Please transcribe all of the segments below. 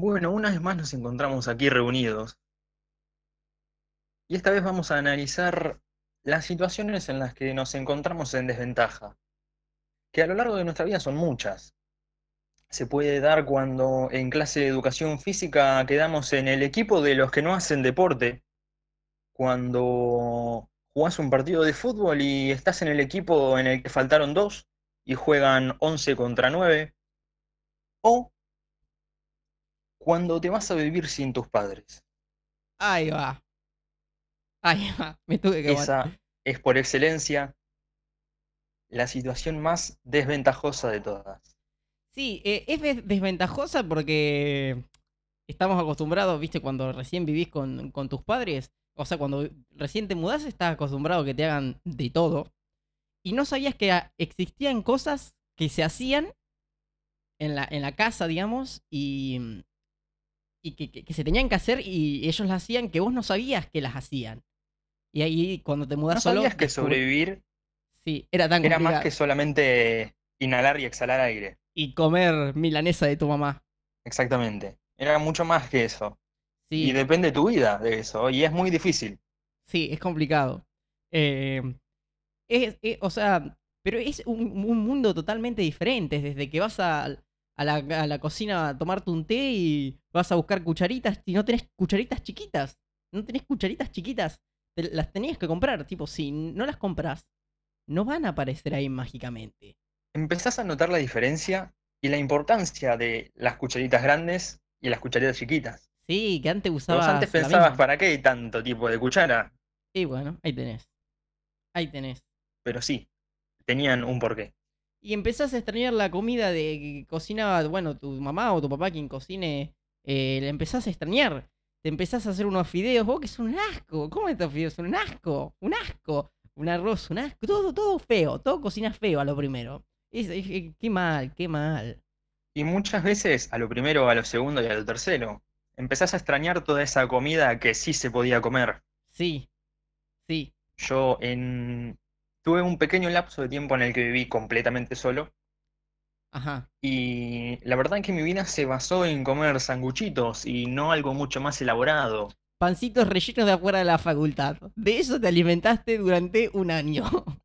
Bueno, una vez más nos encontramos aquí reunidos y esta vez vamos a analizar las situaciones en las que nos encontramos en desventaja, que a lo largo de nuestra vida son muchas. Se puede dar cuando en clase de educación física quedamos en el equipo de los que no hacen deporte, cuando jugás un partido de fútbol y estás en el equipo en el que faltaron dos y juegan 11 contra 9, o cuando te vas a vivir sin tus padres. Ahí va. Ahí va. Me tuve que Esa es por excelencia la situación más desventajosa de todas. Sí, eh, es des- desventajosa porque estamos acostumbrados, viste, cuando recién vivís con, con tus padres, o sea, cuando recién te mudás, estás acostumbrado a que te hagan de todo. Y no sabías que existían cosas que se hacían en la, en la casa, digamos, y, y que, que- que se tenían que hacer y ellos las hacían que vos no sabías que las hacían. Y ahí cuando te mudás ¿No solo... sabías que descubrí- sobrevivir Sí, era tan era más que solamente inhalar y exhalar aire? Y comer milanesa de tu mamá. Exactamente. Era mucho más que eso. Sí. Y depende tu vida de eso. Y es muy difícil. Sí, es complicado. Eh, es, es- o sea, pero es un, un mundo totalmente diferente. Desde que vas a, a la, a la cocina a tomarte un té y vas a buscar cucharitas y no tenés cucharitas chiquitas. No tenés cucharitas chiquitas. te- las tenías que comprar. Tipo, si no las compras, no van a aparecer ahí mágicamente. Empezás a notar la diferencia y la importancia de las cucharitas grandes y las cucharitas chiquitas. Sí, que antes Vos usabas. antes la pensabas. ¿para qué hay tanto tipo de cuchara? Y bueno, ahí tenés. Ahí tenés. Pero sí, tenían un porqué. Y empezás a extrañar la comida de que cocinaba, bueno, tu mamá o tu papá quien cocine, eh, le empezás a extrañar. Te empezás a hacer unos fideos, vos que son un asco. ¿Cómo estos fideos son un asco? Un asco. Un arroz, un asco. Todo, todo feo. Todo cocina feo a lo primero. Es- es- es- qué mal, qué mal. Y muchas veces a lo primero, a lo segundo y a lo tercero, empezás a extrañar toda esa comida que sí se podía comer. Sí, sí. Yo en... tuve un pequeño lapso de tiempo en el que viví completamente solo Ajá. y la verdad es que mi vida se basó en comer sanguchitos y no algo mucho más elaborado. Pancitos rellenos de afuera de la facultad. De eso te alimentaste durante un año.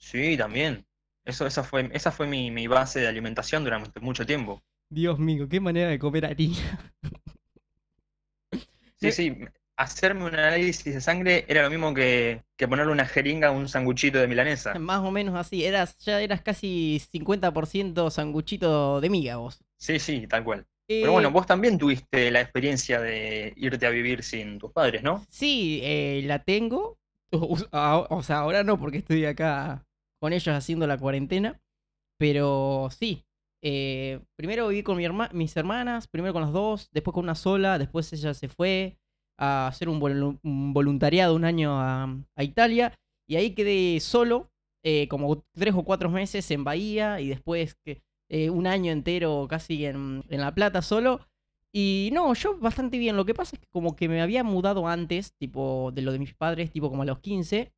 Sí, también. Eso, esa fue, esa fue mi, mi base de alimentación durante mucho tiempo. Dios mío, qué manera de comer harina. Sí, sí, hacerme un análisis de sangre era lo mismo que, que ponerle una jeringa a un sanguchito de milanesa. Más o menos así. Eras, ya eras casi 50% sanguchito de miga vos. Sí, sí, tal cual. Eh, Pero bueno, vos también tuviste la experiencia de irte a vivir sin tus padres, ¿no? Sí, eh, la tengo. O, sea, ahora no porque estoy acá con ellos haciendo la cuarentena. Pero sí. eh, primero viví con mi herma- mis hermanas, primero con las dos, después con una sola, después ella se fue a hacer un, volu- un voluntariado un año a, a Italia. Y ahí quedé solo, eh, como tres o cuatro meses en Bahía y después eh, un año entero casi en, en La Plata solo. Y no, yo bastante bien. Lo que pasa es que como que me había mudado antes, tipo de lo de mis padres, tipo como a los 15.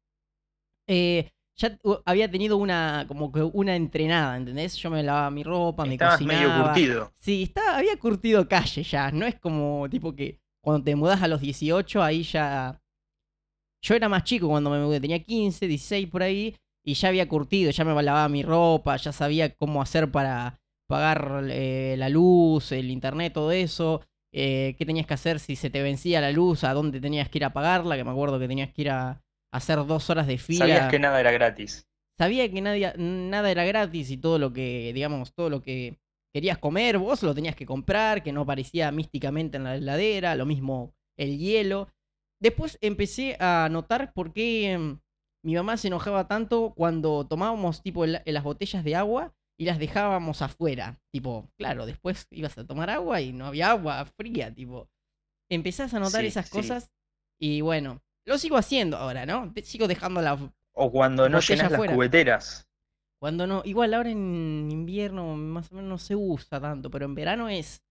eh, ya había tenido una, como que una entrenada, ¿entendés? Yo me lavaba mi ropa, me Estabas medio cocinaba. curtido. Sí, estaba, había curtido calle ya. No es como tipo que cuando te mudás a los 18, ahí ya. Yo era más chico cuando me mudé, tenía 15, 16 por ahí, y ya había curtido, ya me lavaba mi ropa, ya sabía cómo hacer para pagar eh, la luz, el internet, todo eso. eh, qué tenías que hacer si se te vencía la luz, a dónde tenías que ir a pagarla, que me acuerdo que tenías que ir a, a hacer dos horas de fila Sabías que nada era gratis. sabía que nadie, nada era gratis y todo lo que, digamos, todo lo que querías comer, vos lo tenías que comprar, que no aparecía místicamente en la heladera, lo mismo el hielo. Después empecé a notar por qué em, mi mamá se enojaba tanto cuando tomábamos tipo el- las botellas de agua y las dejábamos afuera. Tipo, claro, después ibas a tomar agua y no había agua fría, tipo. Empezás a notar Sí, esas sí. cosas y bueno, lo sigo haciendo ahora, ¿no? Sigo dejando la, O cuando no llenas las cubeteras. Cuando no, igual ahora en invierno más o menos no se usa tanto, pero en verano es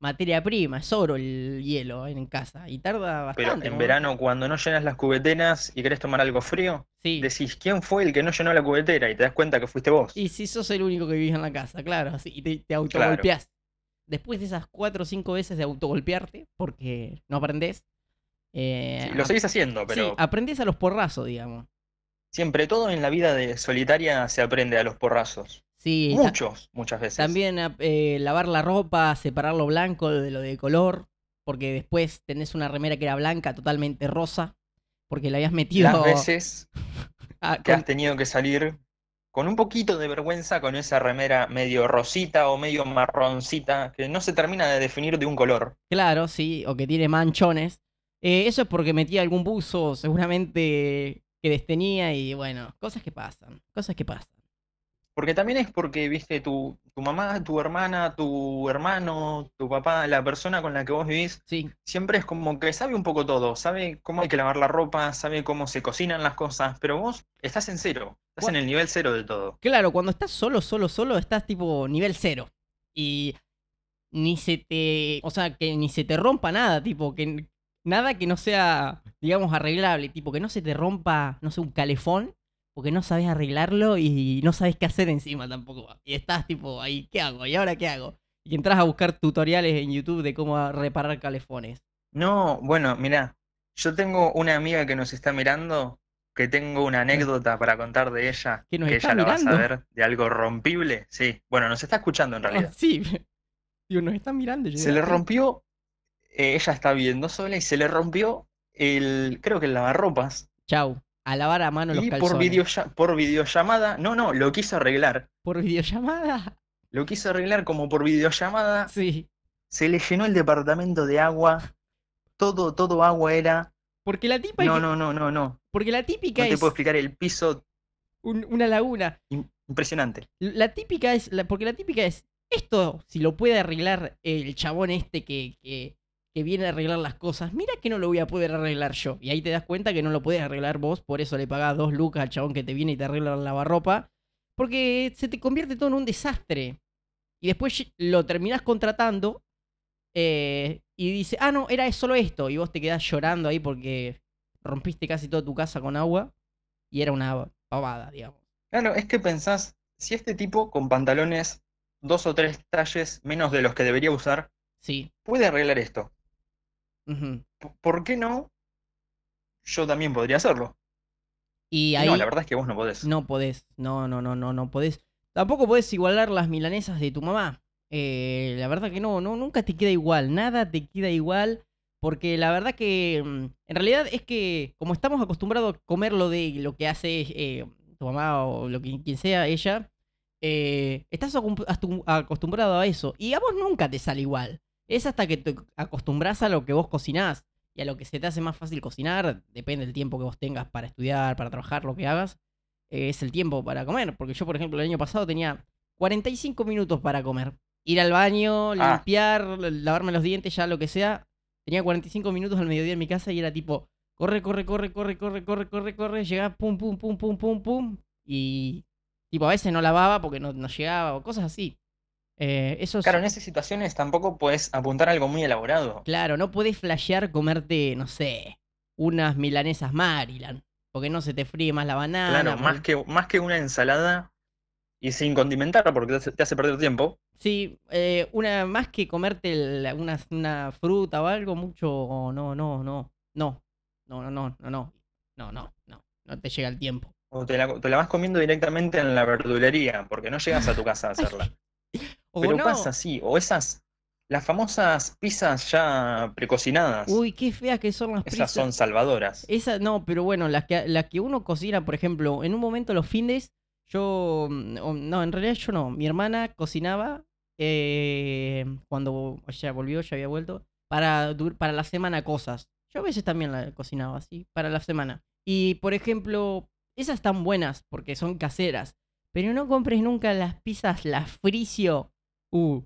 materia prima, es oro el hielo en casa y tarda bastante. Pero en ¿no? verano, cuando no llenas las cubeteras y querés tomar algo frío, Sí. decís, ¿quién fue el que no llenó la cubetera? Y te das cuenta que fuiste vos. Y si sos el único que vivís en la casa, claro, así, y te, te autogolpeás. después de esas cuatro o cinco veces de autogolpearte, porque no aprendés. eh, Sí, lo seguís haciendo, sí, pero aprendés a los porrazos, digamos. Siempre todo en la vida de solitaria se aprende a los porrazos. Sí, Muchos, muchas veces. también ap- eh, lavar la ropa, separar lo blanco de lo de color, porque después tenés una remera que era blanca, totalmente rosa, porque le habías metido Las veces a- que con- has tenido que salir con un poquito de vergüenza con esa remera medio rosita o medio marroncita que no se termina de definir de un color. Claro, sí, o que tiene manchones. Eh, eso es porque metía algún buzo, seguramente que destenía y bueno, cosas que pasan, cosas que pasan. Porque también es porque, viste, tu, tu mamá, tu hermana, tu hermano, tu papá, la persona con la que vos vivís, Sí, siempre es como que sabe un poco todo, sabe cómo hay que lavar la ropa, sabe cómo se cocinan las cosas, pero vos estás en cero, estás en el nivel cero de todo. claro, cuando estás solo, solo, solo, estás tipo nivel cero. Y ni se te, o sea, que ni se te rompa nada, tipo, que nada que no sea, digamos, arreglable, tipo, que no se te rompa, no sé, un calefón, porque no sabes arreglarlo y no sabes qué hacer encima tampoco. Y estás tipo ahí, ¿qué hago? ¿Y ahora qué hago? Y entras a buscar tutoriales en YouTube de cómo reparar calefones. No, bueno, mirá, yo tengo una amiga que nos está mirando, que tengo una anécdota para contar de ella, ¿Que nos que está ella la va a mirando? saber, de algo rompible. Sí, bueno, nos está escuchando en Ah, realidad. sí, digo, nos están mirando. yo Se le "Ah, rompió, ella está viendo sola y se le rompió el, creo que el lavarropas. Chau, a lavar a mano los Y por, calzones. videolla- por videollamada, no, no, lo quiso arreglar. ¿Por videollamada? Lo quiso arreglar como por videollamada. Sí. Se le llenó el departamento de agua. Todo, todo agua era. Porque la tipa No, no, no, no, no. Porque la No típica te es puedo explicar el piso. un- una laguna. im- Impresionante. La típica es. la- porque la típica es. Esto, si lo puede arreglar el chabón este que, que, que viene a arreglar las cosas, mira que no lo voy a poder arreglar yo. Y ahí te das cuenta que no lo puedes arreglar vos, por eso le pagás dos lucas al chabón que te viene y te arregla la lavarropa. Porque se te convierte todo en un desastre. Y después lo terminás contratando. eh, y dice, ah, no, era solo esto. Y vos te quedás llorando ahí porque rompiste casi toda tu casa con agua. Y era una pavada, digamos. Claro, es que pensás, si este tipo con pantalones dos o tres talles menos de los que debería usar, Sí. puede arreglar esto. ¿Por qué no? Yo también podría hacerlo. Y ahí no, la verdad es que vos no podés. no podés. No, no, no, no, no podés. Tampoco podés igualar las milanesas de tu mamá. Eh, la verdad que no, no, nunca te queda igual. Nada te queda igual. Porque la verdad que mm, en realidad es que como estamos acostumbrados a comer lo de lo que hace eh, tu mamá o lo que quien sea ella, eh, estás acostumbrado a eso. Y a vos nunca te sale igual. Es hasta que te acostumbras a lo que vos cocinás y a lo que se te hace más fácil cocinar, depende del tiempo que vos tengas para estudiar, para trabajar, lo que hagas, eh, es el tiempo para comer. Porque yo, por ejemplo, el año pasado tenía 45 minutos para comer. Ir al baño, Ah. limpiar, lavarme los dientes, ya lo que sea. Tenía 45 minutos al mediodía en mi casa y era tipo, corre, corre, corre, corre, corre, corre, corre, corre, llegaba, pum, pum, pum, pum, pum, pum. Y tipo, a veces no lavaba porque no, no llegaba o cosas así. Eh, Claro, en esas situaciones tampoco puedes apuntar a algo muy elaborado. Claro, no podés flashear comerte, no sé, unas milanesas Maryland. Porque no se te fríe más la banana. Claro, más que, más que una ensalada y sin condimentar porque te hace, perder tiempo. Sí, eh, una, más que comerte una, una fruta o algo, mucho. No, no, no. No. No, no, no, no, no. No, no, no. No te llega el tiempo. O te la, te la vas comiendo directamente en la verdulería porque no llegas a tu casa a hacerla. O Pero no. pasa así, o esas, las famosas pizzas ya precocinadas, Uy, qué feas que son las esas pizzas. son salvadoras. Esa, no, pero bueno, las que, las que uno cocina, por ejemplo, en un momento los fines, yo, mm, no, en realidad yo no, mi hermana cocinaba eh, cuando ya volvió, ya había vuelto, para, para la semana cosas. Yo a veces también la cocinaba así, para la semana. Y, por ejemplo, esas están buenas porque son caseras, pero no compres nunca las pizzas, las Fricio. Uh,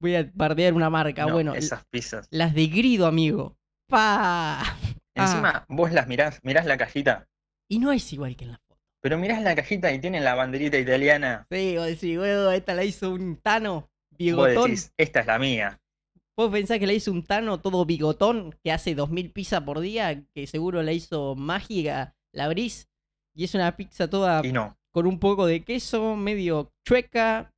voy a bardear una marca, No, bueno, esas pizzas. las de Grido, amigo. Pa. Encima, vos las mirás, mirás la cajita, Y no es igual que en la foto. pero mirás la cajita y tiene la banderita italiana. Sí, vos decís, huevo, esta la hizo un Tano Vos bigotón. decís, esta es la mía. Vos pensás que la hizo un Tano todo bigotón que hace 2000 pizzas por día, que seguro la hizo mágica, la abrís y es una pizza toda Y no. con un poco de queso, medio chueca,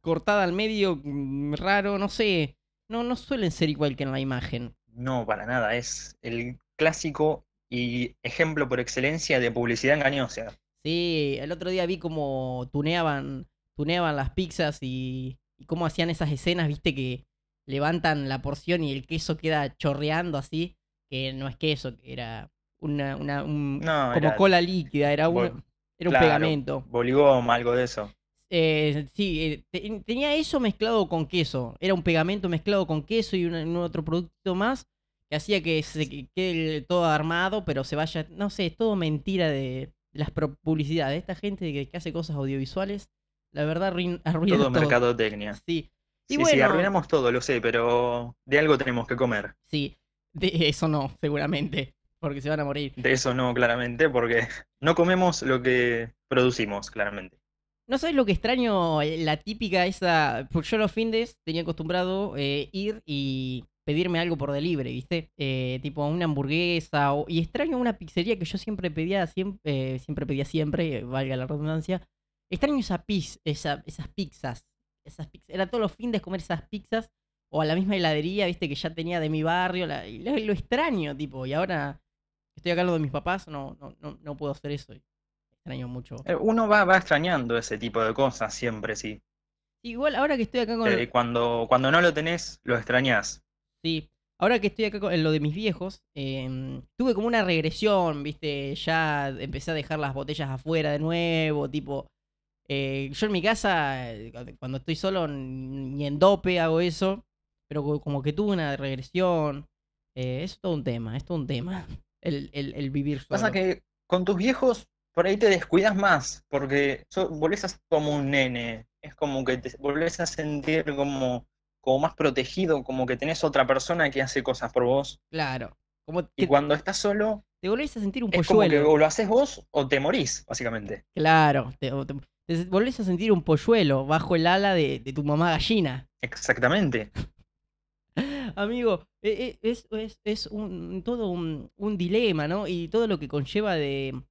cortada al medio, mm, raro, no sé. No, no suelen ser igual que en la imagen. No, para nada, es el clásico y ejemplo por excelencia de publicidad engañosa. Sí, el otro día vi cómo tuneaban, tuneaban las pizzas y, y cómo hacían esas escenas, viste, que levantan la porción y el queso queda chorreando así, que no es queso, que era una, una un- No, como era cola líquida, era, bol- era un claro, pegamento. Boligoma, algo de eso. Eh, sí, eh, te- tenía eso mezclado con queso. Era un pegamento mezclado con queso y un, un otro producto más que hacía que se que- quede todo armado, pero se vaya. No sé, es todo mentira de, de las publicidades. Esta gente que, que hace cosas audiovisuales, la verdad arruin- arruina Todo todo. mercadotecnia. Sí, y Sí, sí, bueno. arruinamos todo, lo sé, pero de algo tenemos que comer. sí. De eso no, seguramente, porque se van a morir. De eso no, claramente, porque no comemos lo que producimos, claramente. ¿No sabes lo que extraño? Eh, La típica esa. Porque yo los findes tenía acostumbrado eh, ir y pedirme algo por delivery, ¿viste? Eh, tipo una hamburguesa. o- y extraño una pizzería que yo siempre pedía, siempre, siempre pedía siempre, eh, valga la redundancia. Extraño esa piz, esa, esas pizzas. Esas pizzas. Era todos los findes comer esas pizzas. O a la misma heladería, ¿viste? Que ya tenía de mi barrio. la- lo, extraño, tipo. Y ahora estoy acá lo de mis papás, no, no, no, no puedo hacer eso. Extraño mucho. Eh, Uno va, va extrañando ese tipo de cosas siempre, sí. Igual ahora que estoy acá con... Eh, cuando, cuando no lo tenés, lo extrañás. Sí, ahora que estoy acá con lo de mis viejos, em, tuve como una regresión, ¿viste? Ya empecé a dejar las botellas afuera de nuevo, tipo... eh, yo en mi casa, cuando- estoy solo, ni en dope hago eso, pero co- como que tuve una regresión. es todo un tema, es todo un tema, el, el- el vivir solo. Pasa que con tus viejos por ahí te descuidas más, porque so- volvés a ser como un nene. Es como que te volvés a sentir como, como más protegido, como que tenés otra persona que hace cosas por vos. Claro, como Y cuando estás solo, te volvés a sentir un es como que polluelo. o lo haces vos o te morís, básicamente. Claro, te- te volvés a sentir un polluelo bajo el ala de, de tu mamá gallina. Exactamente. Amigo, e- e- es, es, es un, todo un, un dilema, ¿no? Y todo lo que conlleva de,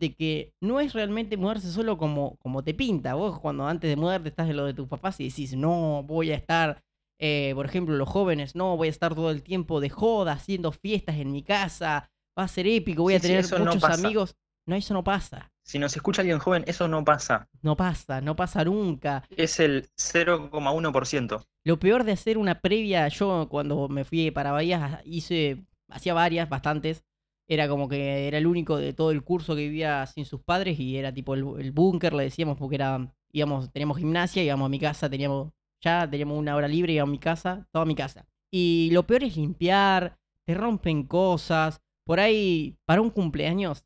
de que no es realmente mudarse solo como, como te pinta. Vos cuando antes de mudarte estás en lo de tus papás y decís, no, voy a estar, eh, por ejemplo, los jóvenes, no, voy a estar todo el tiempo de joda, haciendo fiestas en mi casa, va a ser épico, voy a Sí, tener muchos amigos. No, eso no pasa. Si nos escucha alguien joven, eso no pasa. No pasa, no pasa nunca. Es el 0,1%. Lo peor de hacer una previa, yo cuando me fui para Bahía hice, hacía varias, bastantes. Era como que era el único de todo el curso que vivía sin sus padres y era tipo el, el búnker, le decíamos, porque era, íbamos, teníamos gimnasia, íbamos a mi casa, teníamos, ya teníamos una hora libre, íbamos a mi casa, toda mi casa. Y lo peor es limpiar, te rompen cosas. Por ahí, para un cumpleaños,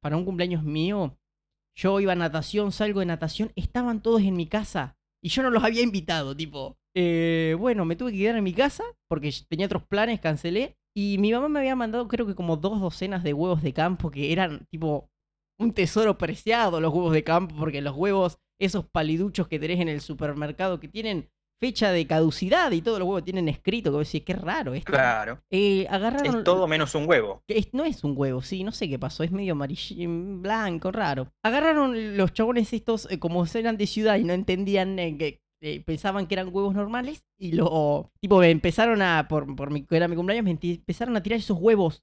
para un cumpleaños mío, yo iba a natación, salgo de natación, estaban todos en mi casa. Y yo no los había invitado, tipo. eh, bueno, me tuve que quedar en mi casa porque tenía otros planes, cancelé. Y mi mamá me había mandado, creo que como dos docenas de huevos de campo que eran, tipo, un tesoro preciado los huevos de campo, porque los huevos, esos paliduchos que tenés en el supermercado que tienen fecha de caducidad y todos los huevos tienen escrito, que vos decís, qué raro esto. Claro. Eh, agarraron. Es todo menos un huevo. es- no es un huevo, sí, no sé qué pasó, es medio amarillo, blanco, raro. Agarraron los chabones estos, eh, como eran de ciudad y no entendían eh, que eh, pensaban que eran huevos normales, y lo, tipo, me empezaron a, por, por mi, era mi cumpleaños, me empezaron a tirar esos huevos.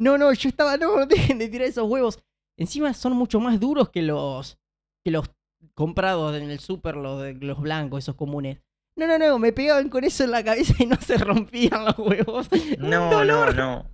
No, no, yo estaba, no, dejen de tirar esos huevos. Encima son mucho más duros que los, que los comprados en el súper, los, los blancos, esos comunes. No, no, no, me pegaban con eso en la cabeza y no se rompían los huevos. No, dolor. no, no.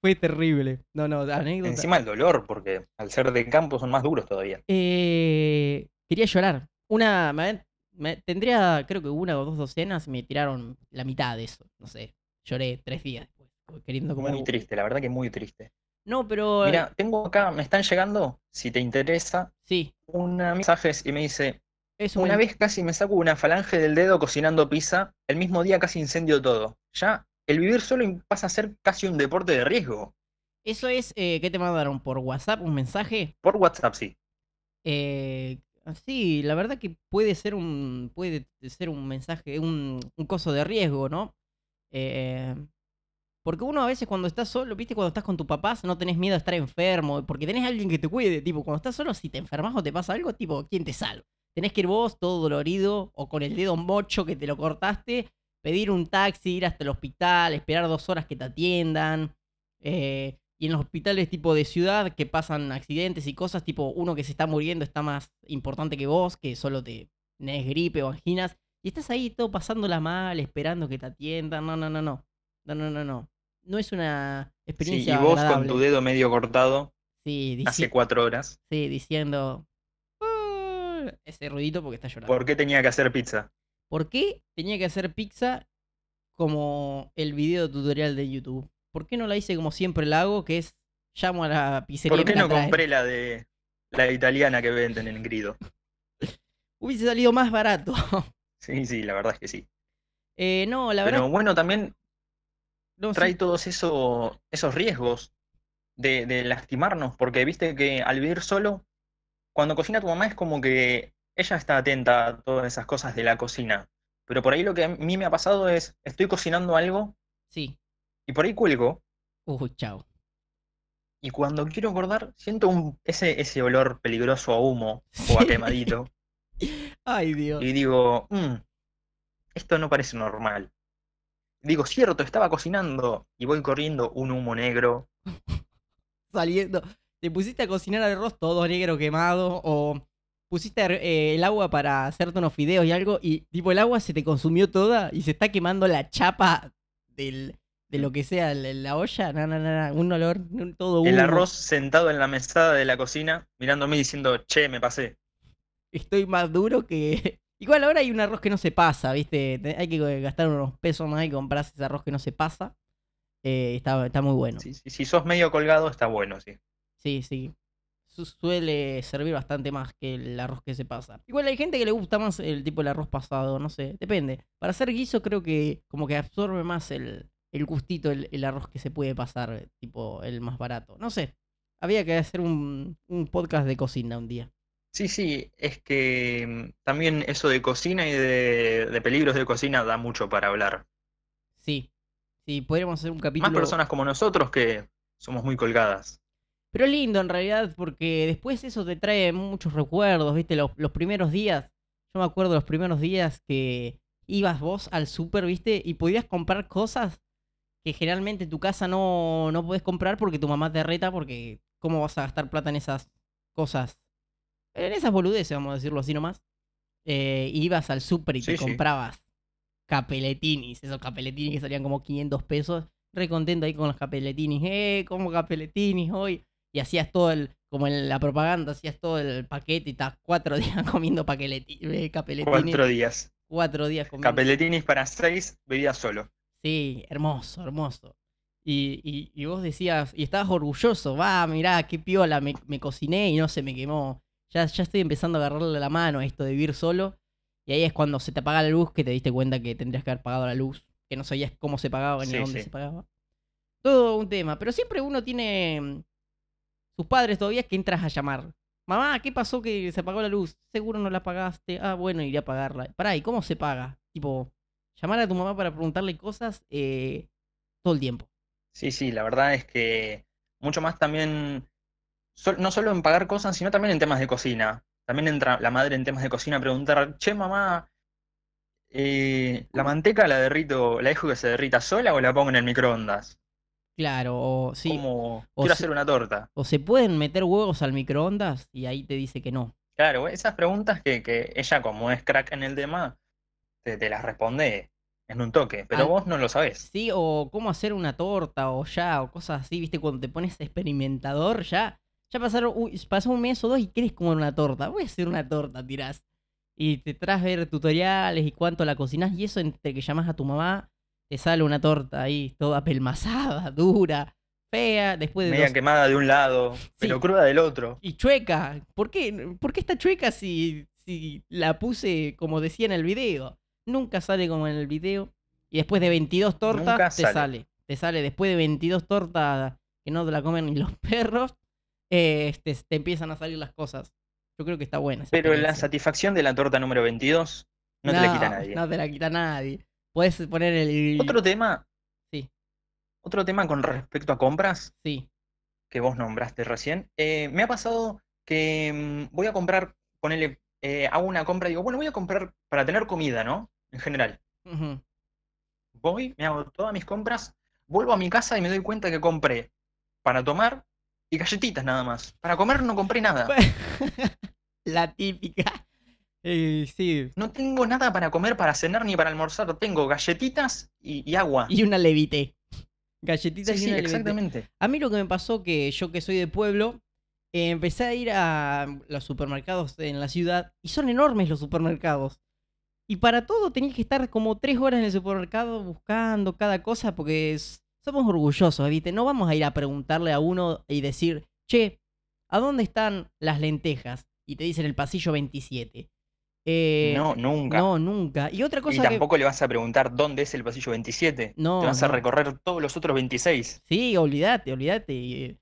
Fue terrible. No, no, anécdota. Encima el dolor, porque al ser de campo son más duros todavía. Eh, quería llorar. Una. me- me- tendría, creo que una o dos docenas, me tiraron la mitad de eso. No sé. Lloré tres días después. Queriendo comer. Muy triste, la verdad que muy triste. No, pero. Mira, tengo acá, me están llegando, si te interesa, Sí. unos mensajes y me dice, Es un una vez casi me saco una falange del dedo cocinando pizza, el mismo día casi incendio todo. Ya el vivir solo pasa a ser casi un deporte de riesgo. Eso es. Eh, ¿Qué te mandaron? ¿Por WhatsApp? ¿Un mensaje? Por WhatsApp, sí. Eh, sí, la verdad que puede ser un. Puede ser un mensaje, un, un coso de riesgo, ¿no? Eh, porque uno a veces cuando estás solo, viste, cuando estás con tus papás, no tenés miedo a estar enfermo, porque tenés a alguien que te cuide. Tipo, cuando estás solo, si te enfermas o te pasa algo, tipo, ¿quién te salva? tenés que ir vos todo dolorido o con el dedo mocho que te lo cortaste, pedir un taxi, ir hasta el hospital, esperar dos horas que te atiendan. eh, y en los hospitales tipo de ciudad que pasan accidentes y cosas, tipo uno que se está muriendo está más importante que vos, que solo te tenés gripe o anginas. Y estás ahí todo pasándola mal, esperando que te atiendan. No, no, no, no. No, no, no, no. No es una Sí, experiencia y vos con tu dedo medio cortado Sí, hace cuatro horas, sí, diciendo "Ah", ese ruidito porque está llorando. ¿por qué tenía que hacer pizza? ¿Por qué tenía que hacer pizza como el video tutorial de YouTube? ¿Por qué no la hice como siempre la hago, que es llamo a la pizzería ¿Por qué no compré la de la italiana que venden en Grido? Hubiese salido más barato. Sí, sí, la verdad es que sí. Eh, no, la verdad Pero bueno, también no, sí, trae todos eso- esos riesgos de, de lastimarnos, porque viste que al vivir solo, cuando cocina tu mamá es como que ella está atenta a todas esas cosas de la cocina. Pero por ahí lo que a mí me ha pasado es, estoy cocinando algo sí. Y por ahí cuelgo, Uy, chao. y cuando quiero acordar, siento un, ese, ese olor peligroso a humo o a quemadito, Ay, Dios. y digo, "Mm, esto no parece normal. Digo, cierto, estaba cocinando y voy corriendo un humo negro. Saliendo. Te pusiste a cocinar arroz todo negro quemado o pusiste eh, el agua para hacerte unos fideos y algo y tipo el agua se te consumió toda y se está quemando la chapa del, de lo que sea la, la olla. No, no, no, no, un olor, todo El humo. arroz sentado en la mesada de la cocina, mirándome y diciendo, che, me pasé. Estoy más duro que... Igual ahora hay un arroz que no se pasa, ¿viste? Te- Hay que gastar unos pesos más y comprarse ese arroz que no se pasa. Eh, está, está muy bueno. Si, si- si sos medio colgado, está bueno, sí. Sí, sí. Su- suele servir bastante más que el arroz que se pasa. Igual hay gente que le gusta más el tipo el arroz pasado, no sé, depende. Para hacer guiso creo que como que absorbe más el, el gustito el, el arroz que se puede pasar, tipo el más barato. No sé. Había que hacer un, un podcast de cocina un día. Sí, sí, es que mm, también eso de cocina y de, de peligros de cocina da mucho para hablar. Sí. Sí, podríamos hacer un capítulo. Más personas como nosotros que somos muy colgadas. Pero lindo en realidad, porque después eso te trae muchos recuerdos, ¿viste? Los, los primeros días, yo me acuerdo los primeros días que ibas vos al súper, ¿viste? Y podías comprar cosas que generalmente en tu casa no, no podés comprar porque tu mamá te reta, porque ¿cómo vas a gastar plata en esas cosas? En esas boludeces, vamos a decirlo así nomás. Eh, ibas al súper y te Sí, comprabas capeletinis, esos capeletinis que salían como 500 pesos. Re contento ahí con los capeletinis. ¡Eh! Como capeletinis hoy y hacías todo el, como en la propaganda, hacías todo el paquete y estás cuatro días comiendo paqueleti, eh. Cuatro días. Cuatro días comiendo. Capeletinis para seis, bebida solo. Sí, hermoso, hermoso. Y, y, y vos decías, y estabas orgulloso, va, mirá, qué piola, me, me cociné y no se me quemó. Ya, ya estoy empezando a agarrarle la mano a esto de vivir solo. Y ahí es cuando se te apaga la luz que te diste cuenta que tendrías que haber pagado la luz, que no sabías cómo se pagaba ni Sí, a dónde sí. se pagaba. Todo un tema, pero siempre uno tiene mm, sus padres todavía que entras a llamar. Mamá, ¿qué pasó que se apagó la luz? Seguro no la pagaste. Ah, bueno, iré a pagarla. Pará, ¿y cómo se paga? Tipo, llamar a tu mamá para preguntarle cosas eh, todo el tiempo. Sí, sí, la verdad es que mucho más también, no solo en pagar cosas, sino también en temas de cocina. También entra la madre en temas de cocina a preguntar, che, mamá, eh, ¿la manteca la derrito, la dejo que se derrita sola o la pongo en el microondas? Claro, o sí. Como, o quiero hacer una torta. O se pueden meter huevos al microondas y ahí te dice que no. Claro, esas preguntas que, que ella, como es crack en el tema, te, te las responde en un toque, pero vos no lo sabés. Sí, o cómo hacer una torta o ya, o cosas así, viste, cuando te pones experimentador, ya, ya pasaron, uy, pasó un mes o dos y querés comer una torta. Voy a hacer una torta, tirás. Y te traes ver tutoriales y cuánto la cocinás, y eso entre que llamas a tu mamá, te sale una torta ahí, toda pelmazada, dura, fea, después de Media dos- quemada de un lado, pero cruda del otro. Y chueca. ¿Por qué, ¿Por qué está chueca si, si la puse como decía en el video? Nunca sale como en el video. Y después de 22 tortas Nunca te sale. sale. Te sale después de 22 tortas que no te la comen ni los perros. eh, te, te empiezan a salir las cosas. Yo creo que está buena. Pero la satisfacción de la torta número 22 no, te la quita nadie. No te la quita nadie. Puedes poner el. Otro tema, Sí, otro tema con respecto a compras sí. que vos nombraste recién. eh, me ha pasado que mm, voy a comprar, ponele eh, hago una compra, digo, bueno, voy a comprar para tener comida, ¿no? En general. Voy, me hago todas mis compras, vuelvo a mi casa y me doy cuenta que compré para tomar y galletitas nada más. Para comer no compré nada. La típica. Eh, sí. No tengo nada para comer, para cenar ni para almorzar. Tengo galletitas y, y agua. Y una levité. Galletitas Sí, y sí, una levité. exactamente. A mí lo que me pasó que yo que soy de pueblo, eh, empecé a ir a los supermercados en la ciudad y son enormes los supermercados. Y para todo tenías que estar como tres horas en el supermercado buscando cada cosa porque es- somos orgullosos, ¿viste? No vamos a ir a preguntarle a uno y decir, che, ¿a dónde están las lentejas? Y te dicen el pasillo 27. Eh, No, nunca. no, nunca. Y otra y cosa que... tampoco le vas a preguntar dónde es el pasillo 27. No, Te vas a recorrer todos los otros 26. Sí, olvídate, olvídate. eh,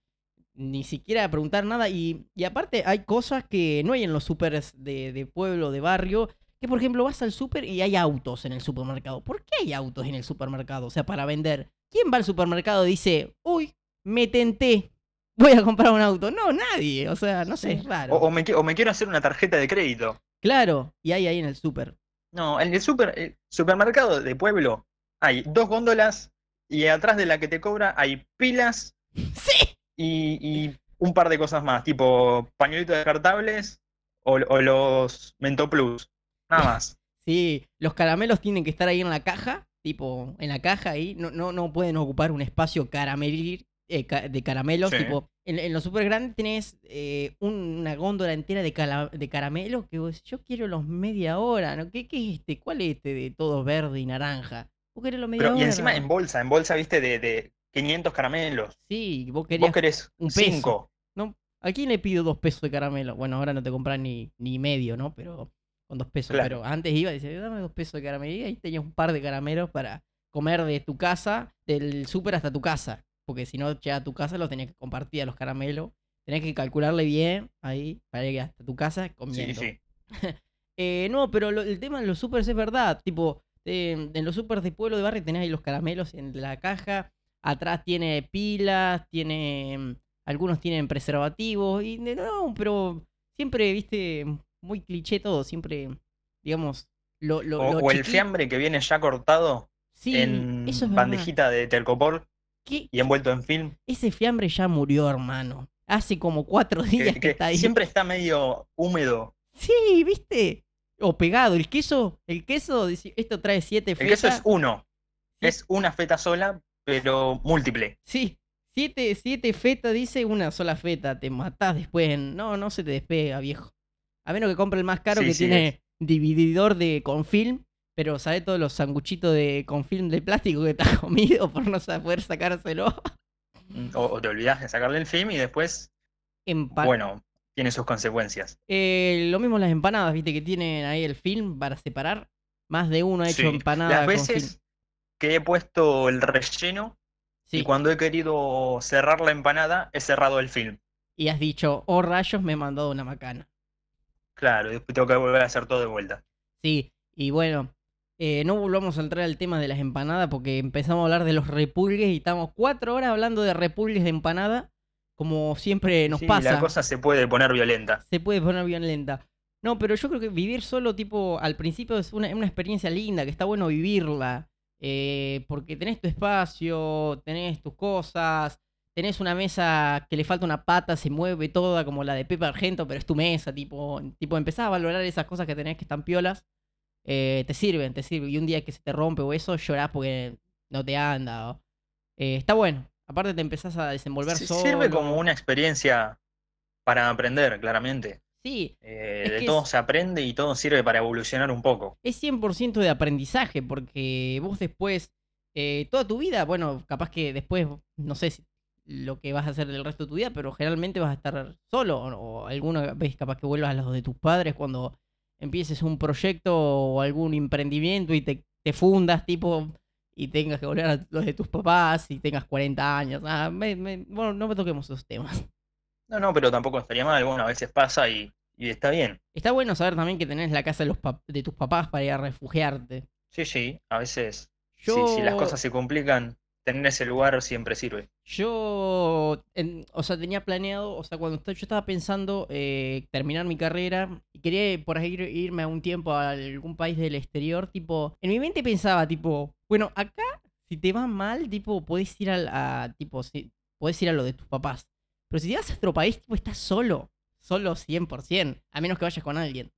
Ni siquiera preguntar nada. Y, y aparte hay cosas que no hay en los supers de, de pueblo, de barrio. Que por ejemplo vas al super y hay autos en el supermercado. ¿Por qué hay autos en el supermercado? O sea, para vender. ¿Quién va al supermercado y dice, uy, me tenté, voy a comprar un auto? No, nadie. O sea, no sé, es raro. O, o me, qui- o me quiero hacer una tarjeta de crédito. Claro, y hay ahí en el super. No, en el super, el supermercado de pueblo hay dos góndolas y atrás de la que te cobra hay pilas ¡Sí! y, y un par de cosas más, tipo pañuelitos descartables o, o los Mento Plus. Nada más. Sí, los caramelos tienen que estar ahí en la caja, tipo, en la caja ahí, no, no, no pueden ocupar un espacio caramelir, eh, ca- de caramelos, Sí. tipo, en, en los super grandes tenés eh, un- una góndola entera de, de caramelos que vos, yo quiero los media hora, ¿no? ¿Qué, qué es este? ¿Cuál es este de todo verde y naranja? Vos querés los media Pero, y hora. encima en bolsa, en bolsa, viste, de, de 500 caramelos. Sí, vos querías, Vos querés un peso. 5. ¿no? ¿A quién le pido dos pesos de caramelo? Bueno, ahora no te compras ni, ni medio, ¿no? Pero con dos pesos. Claro. Pero antes iba y decía, dame dos pesos de caramelo. Y ahí tenías un par de caramelos para comer de tu casa, del súper hasta tu casa. Porque si no llega a tu casa los tenías que compartir a los caramelos. Tenés que calcularle bien ahí para ir hasta tu casa Sí, comiendo. sí. Eh, no, pero lo- el tema de los supers es verdad. Tipo, eh, en los supers de pueblo de barrio tenés ahí los caramelos en la caja. Atrás tiene pilas, tiene. mm, Algunos tienen preservativos. Y no, pero siempre, viste, muy cliché todo. Siempre, digamos, lo. lo, O, lo o el fiambre que viene ya cortado Sí, en eso es verdad. bandejita de tercopor ¿Qué- y envuelto en film. Ese fiambre ya murió, hermano. Hace como cuatro días Que, que, que está ahí. siempre está medio húmedo. Sí, viste. O pegado. El queso, el queso, esto trae siete El queso es fetas. uno. Sí. Es una feta sola, pero múltiple. Sí, siete, siete fetas, dice una sola feta. Te matás después. No, no se te despega, viejo. A menos que compre el más caro Sí, que sí, tiene divididor de con film. Pero sabe todos los sanguchitos de con film de plástico que te has comido por no poder sacárselo. O, o te olvidas de sacarle el film y después, bueno, tiene sus consecuencias. Eh, lo mismo las empanadas, viste, que tienen ahí el film para separar. Más de uno ha hecho Sí. empanada Las con veces film. que he puesto el relleno y cuando he querido cerrar la empanada, he cerrado el film. Y has dicho, oh rayos, me he mandado una macana. Claro, después tengo que volver a hacer todo de vuelta. Sí, y bueno, eh, no volvamos a entrar al tema de las empanadas porque empezamos a hablar de los repulgues y estamos cuatro horas hablando de repulgues de empanada, como siempre nos Sí, pasa. la cosa se puede poner violenta. Se puede poner violenta. No, pero yo creo que vivir solo, tipo, al principio es una, una experiencia linda, que está bueno vivirla. eh, porque tenés tu espacio, tenés tus cosas, tenés una mesa que le falta una pata, se mueve toda como la de Pepe Argento, pero es tu mesa, tipo, tipo empezás a valorar esas cosas que tenés que están piolas. eh, te sirven, te sirven. Y un día que se te rompe o eso, llorás porque no te anda. o- eh, está bueno. Aparte te empezás a desenvolver Sí, solo. Sirve como una experiencia para aprender, claramente. Sí, Eh, de todo es- se aprende y todo sirve para evolucionar un poco. es 100% de aprendizaje, porque vos después, eh, toda tu vida, bueno, capaz que después, no sé si lo que vas a hacer el resto de tu vida, pero generalmente vas a estar solo, o, alguna vez capaz que vuelvas a los de tus padres cuando empieces un proyecto o algún emprendimiento y te, te fundas, tipo, y tengas que volver a los de tus papás y tengas 40 años. Ah, me- me- bueno, no me toquemos esos temas. No, no, pero tampoco estaría mal. Bueno, a veces pasa y, y está bien. Está bueno saber también que tenés la casa de, los pap- de tus papás para ir a refugiarte. Sí, sí, a veces, si, las cosas se complican, tener ese lugar siempre sirve. Yo, en- o sea, tenía planeado, o sea, cuando yo estaba pensando eh, terminar mi carrera, y quería por ahí ir- irme a un tiempo a algún país del exterior, tipo, en mi mente pensaba, tipo, bueno, acá, si te va mal, tipo, podés ir al, a, tipo, si, podés ir a lo de tus papás. Pero si te vas a otro país, tipo, estás solo, solo 100%, a menos que vayas con alguien.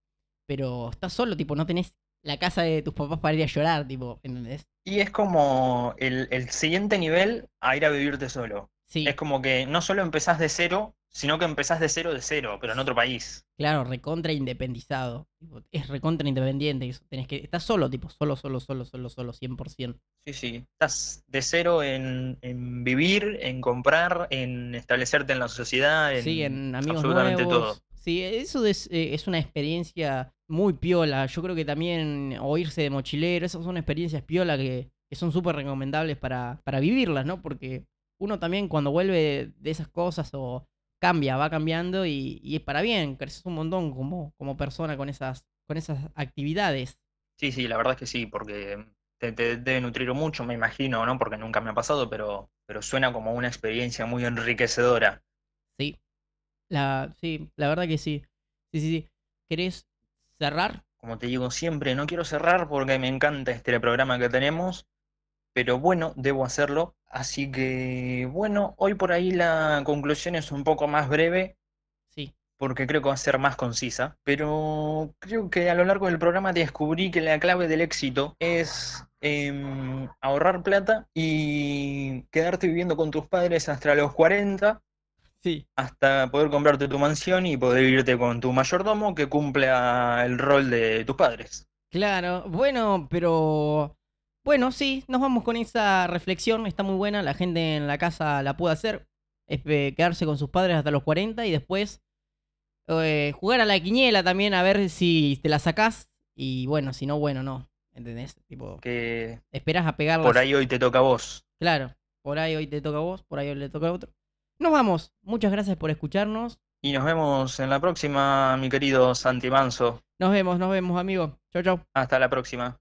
Pero estás solo, tipo, no tenés la casa de tus papás para ir a llorar, tipo, ¿entendés? Y es como el, el siguiente nivel a ir a vivirte solo. Sí. Es como que no solo empezás de cero, sino que empezás de cero de cero, pero en otro país. Claro, recontra independizado. Es recontra independiente. Tenés que. Estás solo, tipo, solo, solo, solo, solo, solo, 100%. Sí, sí. Estás de cero en, en vivir, en comprar, en establecerte en la sociedad, en Sí, en amigos absolutamente nuevos. todo. Sí, eso es, eh, es una experiencia muy piola. Yo creo que también o irse de mochilero, esas son experiencias piola que, que son súper recomendables para, para vivirlas, ¿no? Porque uno también cuando vuelve de esas cosas o cambia, va cambiando y, y es para bien, creces un montón como, como persona con esas, con esas actividades. Sí, sí, la verdad es que sí, porque te, te debe nutrir mucho, me imagino, ¿no? Porque nunca me ha pasado, pero, pero suena como una experiencia muy enriquecedora. Sí. La, sí, la verdad que sí. Sí, sí, sí. ¿Querés cerrar? Como te digo siempre, no quiero cerrar porque me encanta este programa que tenemos, pero bueno, debo hacerlo. Así que, bueno, hoy por ahí la conclusión es un poco más breve Sí. porque creo que va a ser más concisa, pero creo que a lo largo del programa descubrí que la clave del éxito es em, ahorrar plata y quedarte viviendo con tus padres hasta los 40 Sí. hasta poder comprarte tu mansión y poder irte con tu mayordomo que cumpla el rol de tus padres. Claro, bueno, pero bueno, sí, nos vamos con esa reflexión, está muy buena, la gente en la casa la puede hacer, es eh, quedarse con sus padres hasta los 40 y después eh, jugar a la quiniela también a ver si te la sacás y bueno, si no, bueno, no, ¿entendés? Tipo, Que esperás a pegarlas. por ahí hoy te toca a vos. Claro, por ahí hoy te toca a vos, por ahí hoy le toca a otro. Nos vamos, muchas gracias por escucharnos, Y nos vemos en la próxima, mi querido Santi Manso. nos vemos, nos vemos, amigo. Chau, chau. Hasta la próxima.